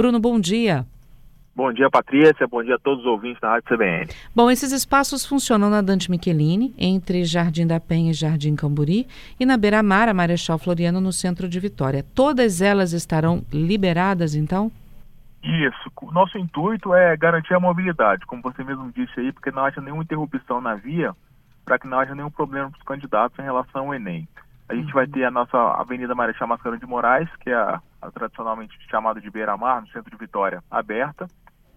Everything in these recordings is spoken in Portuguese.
Bruno, bom dia. Bom dia, Patrícia. Bom dia a todos os ouvintes da Rádio CBN. Bom, esses espaços funcionam na Dante Michelini, entre Jardim da Penha e Jardim Camburi, e na Beira-Mar, a Marechal Floriano, no centro de Vitória. Todas elas estarão liberadas, então? Isso. Nosso intuito é garantir a mobilidade, como você mesmo disse aí, porque não haja nenhuma interrupção na via, para que não haja nenhum problema para os candidatos em relação ao Enem. A gente vai ter a nossa Avenida Marechal Mascarão de Moraes, que é a, a tradicionalmente chamada de Beira-Mar, no centro de Vitória, aberta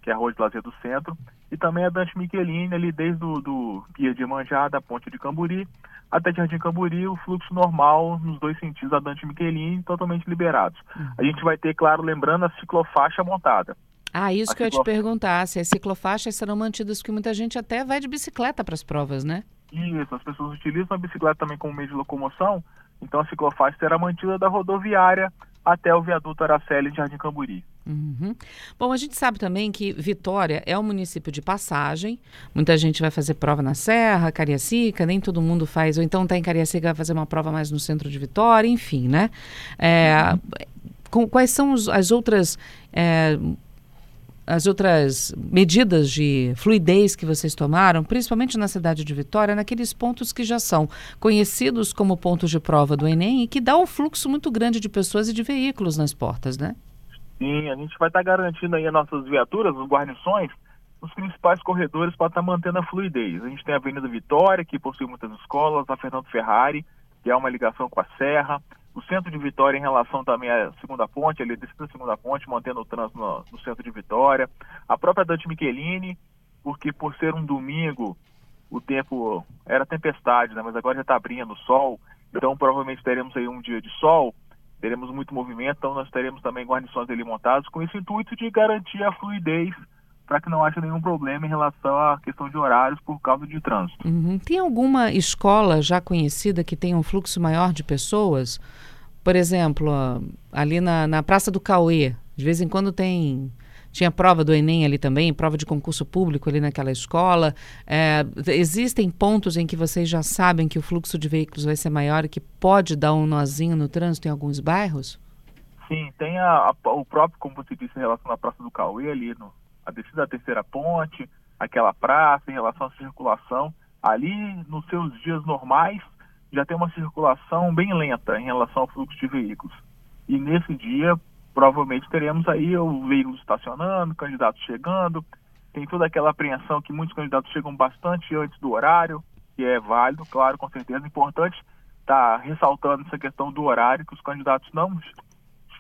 que é a Rua de Lazer do Centro, e também a Dante Michelini, ali desde o do Pia de Manjá, da Ponte de Camburi, até Jardim Camburi, o fluxo normal nos dois sentidos da Dante Michelini, totalmente liberados. Uhum. A gente vai ter, claro, lembrando, a ciclofaixa montada. Ah, isso a que eu ia te perguntar, se as ciclofaixas serão mantidas, porque muita gente até vai de bicicleta para as provas, né? Isso, as pessoas utilizam a bicicleta também como meio de locomoção, então a ciclofaixa será mantida da rodoviária até o viaduto Araceli de Jardim Camburi. Uhum. Bom, a gente sabe também que Vitória é um município de passagem. Muita gente vai fazer prova na Serra, Cariacica, nem todo mundo faz, ou então está em Cariacica vai fazer uma prova mais no centro de Vitória, enfim, né? É, uhum. com, quais são os, as outras é, as outras medidas de fluidez que vocês tomaram, principalmente na cidade de Vitória, naqueles pontos que já são conhecidos como pontos de prova do Enem e que dá um fluxo muito grande de pessoas e de veículos nas portas, né? Sim, a gente vai estar garantindo aí as nossas viaturas, as guarnições, os principais corredores para estar mantendo a fluidez. A gente tem a Avenida Vitória, que possui muitas escolas, a Fernando Ferrari, que é uma ligação com a Serra, o centro de Vitória em relação também à segunda ponte, ali descida da segunda ponte, mantendo o trânsito no, no, centro de Vitória. A própria Dante Michelini, porque por ser um domingo, o tempo era tempestade, né? mas agora já está abrindo o sol, então provavelmente teremos aí um dia de sol, teremos muito movimento, então nós teremos também guarnições ali montadas com esse intuito de garantir a fluidez para que não haja nenhum problema em relação à questão de horários por causa de trânsito. Uhum. Tem alguma escola já conhecida que tenha um fluxo maior de pessoas? Por exemplo, ali na, na Praça do Cauê, de vez em quando tem tinha prova do Enem ali também, prova de concurso público ali naquela escola. É, existem pontos em que vocês já sabem que o fluxo de veículos vai ser maior e que pode dar um nozinho no trânsito em alguns bairros? Sim, tem a, a, o próprio, como você disse, em relação à Praça do Cauê, ali no, a descida da terceira ponte, aquela praça em relação à circulação. Ali, nos seus dias normais, já tem uma circulação bem lenta em relação ao fluxo de veículos. E nesse dia, provavelmente teremos aí o veículo estacionando, candidatos chegando, tem toda aquela apreensão que muitos candidatos chegam bastante antes do horário, que é válido, claro, com certeza, importante estar tá ressaltando essa questão do horário, que os candidatos não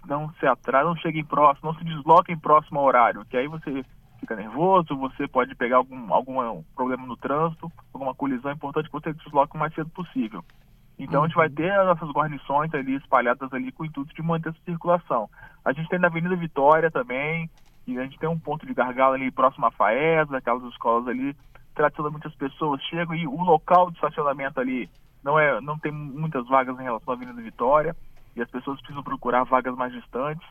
não se atrasem, não cheguem próximo, não se desloquem próximo ao horário, que aí você fica nervoso, você pode pegar algum, algum problema no trânsito, alguma colisão, é importante que você se desloque o mais cedo possível. Então uhum. a gente vai uhum. ter as nossas guarnições ali espalhadas ali com o intuito de manter essa circulação. A gente tem na Avenida Vitória também, e a gente tem um ponto de gargalo ali próximo à FAES, aquelas escolas ali, tradicionalmente as pessoas chegam e o local de estacionamento ali não é não tem muitas vagas em relação à Avenida Vitória e as pessoas precisam procurar vagas mais distantes.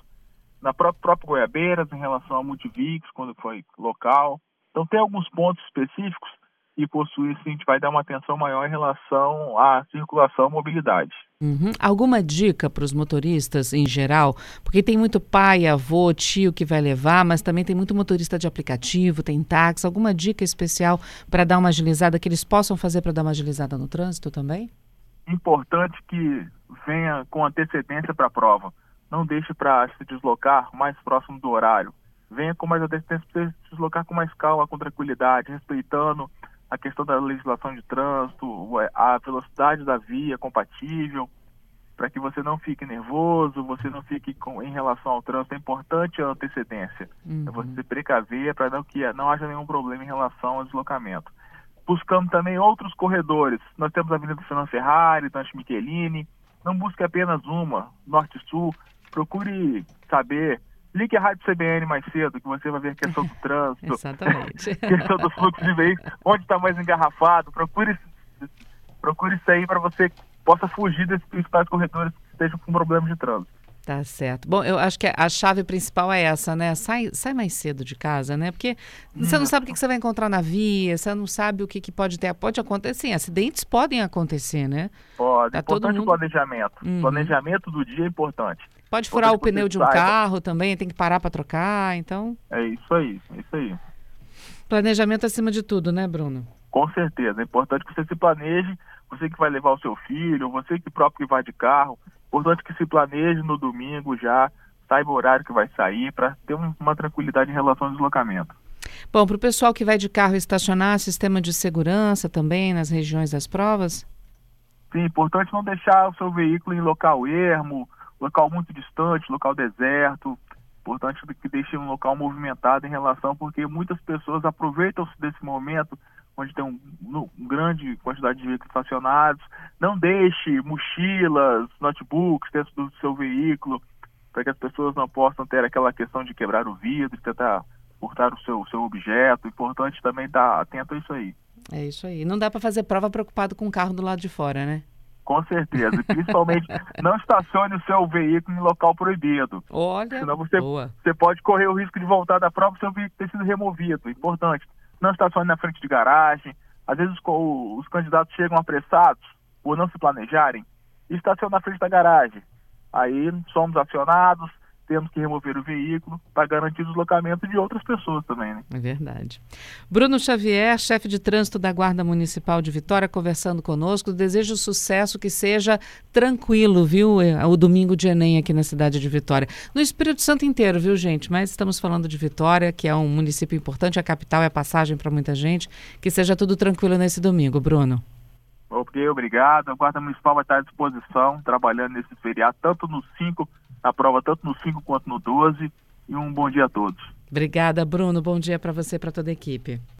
Na própria, própria Goiabeiras, em relação a Multivix, quando foi local. Então, tem alguns pontos específicos e, por isso, a gente vai dar uma atenção maior em relação à circulação e mobilidade. Uhum. Alguma dica para os motoristas em geral? Porque tem muito pai, avô, tio que vai levar, mas também tem muito motorista de aplicativo, tem táxi. Alguma dica especial para dar uma agilizada que eles possam fazer para dar uma agilizada no trânsito também? Importante que venha com antecedência para a prova. Não deixe para se deslocar mais próximo do horário. Venha com mais antecedência para se deslocar com mais calma, com tranquilidade, respeitando a questão da legislação de trânsito, a velocidade da via compatível, para que você não fique nervoso, você não fique com, em relação ao trânsito. É importante a antecedência. Uhum. É você se precaver para que não haja nenhum problema em relação ao deslocamento. Buscando também outros corredores. Nós temos a Avenida Fernando Ferrari, Dante Michelini, não busque apenas uma, norte-sul. Procure saber. Ligue a Rádio CBN mais cedo, que você vai ver a questão do trânsito. Exatamente. questão do fluxo de veículos, onde está mais engarrafado. Procure, procure isso aí para você possa fugir desses principais corredores que estejam com problemas de trânsito. Tá certo. Bom, eu acho que a chave principal é essa, né? Sai, sai mais cedo de casa, né? Porque você não sabe o que você vai encontrar na via, você não sabe o que, que pode ter. Pode acontecer, sim, acidentes podem acontecer, né? Pode. Tá importante mundo... o planejamento. Uhum. Planejamento do dia é importante. Pode furar o pneu de um carro também, tem que parar para trocar, então. É isso aí, é isso aí. Planejamento acima de tudo, né, Bruno? Com certeza. É importante que você se planeje, você que vai levar o seu filho, você que próprio que vai de carro. Importante que se planeje no domingo já, saiba o horário que vai sair, para ter uma tranquilidade em relação ao deslocamento. Bom, para o pessoal que vai de carro estacionar, sistema de segurança também nas regiões das provas? Sim, importante não deixar o seu veículo em local ermo, local muito distante, local deserto. Importante que deixe um local movimentado em relação, porque muitas pessoas aproveitam-se desse momento onde tem um, um, grande quantidade de veículos estacionados. Não deixe mochilas, notebooks dentro do seu veículo, para que as pessoas não possam ter aquela questão de quebrar o vidro, de tentar furtar o seu, seu objeto. Importante também estar atento a isso aí. É isso aí. Não dá para fazer prova preocupado com o carro do lado de fora, né? Com certeza. E principalmente, não estacione o seu veículo em local proibido. Olha, Senão você, boa. você pode correr o risco de voltar da prova e seu veículo ter sido removido. Importante. Não estacione na frente de garagem. Às vezes os, os candidatos chegam apressados por não se planejarem e estacionam na frente da garagem. Aí somos acionados, tendo que remover o veículo para garantir o deslocamento de outras pessoas também. Né? É verdade. Bruno Xavier, chefe de trânsito da Guarda Municipal de Vitória, conversando conosco. Desejo sucesso, que seja tranquilo, viu? É, o domingo de Enem aqui na cidade de Vitória. No Espírito Santo inteiro, viu, gente? Mas estamos falando de Vitória, que é um município importante, a capital é passagem para muita gente. Que seja tudo tranquilo nesse domingo, Bruno. Ok, obrigado. A Guarda Municipal vai estar à disposição, trabalhando nesse feriado, tanto no 5 Aprova prova, tanto no 5 quanto no 12. E um bom dia a todos. Obrigada, Bruno. Bom dia para você e para toda a equipe.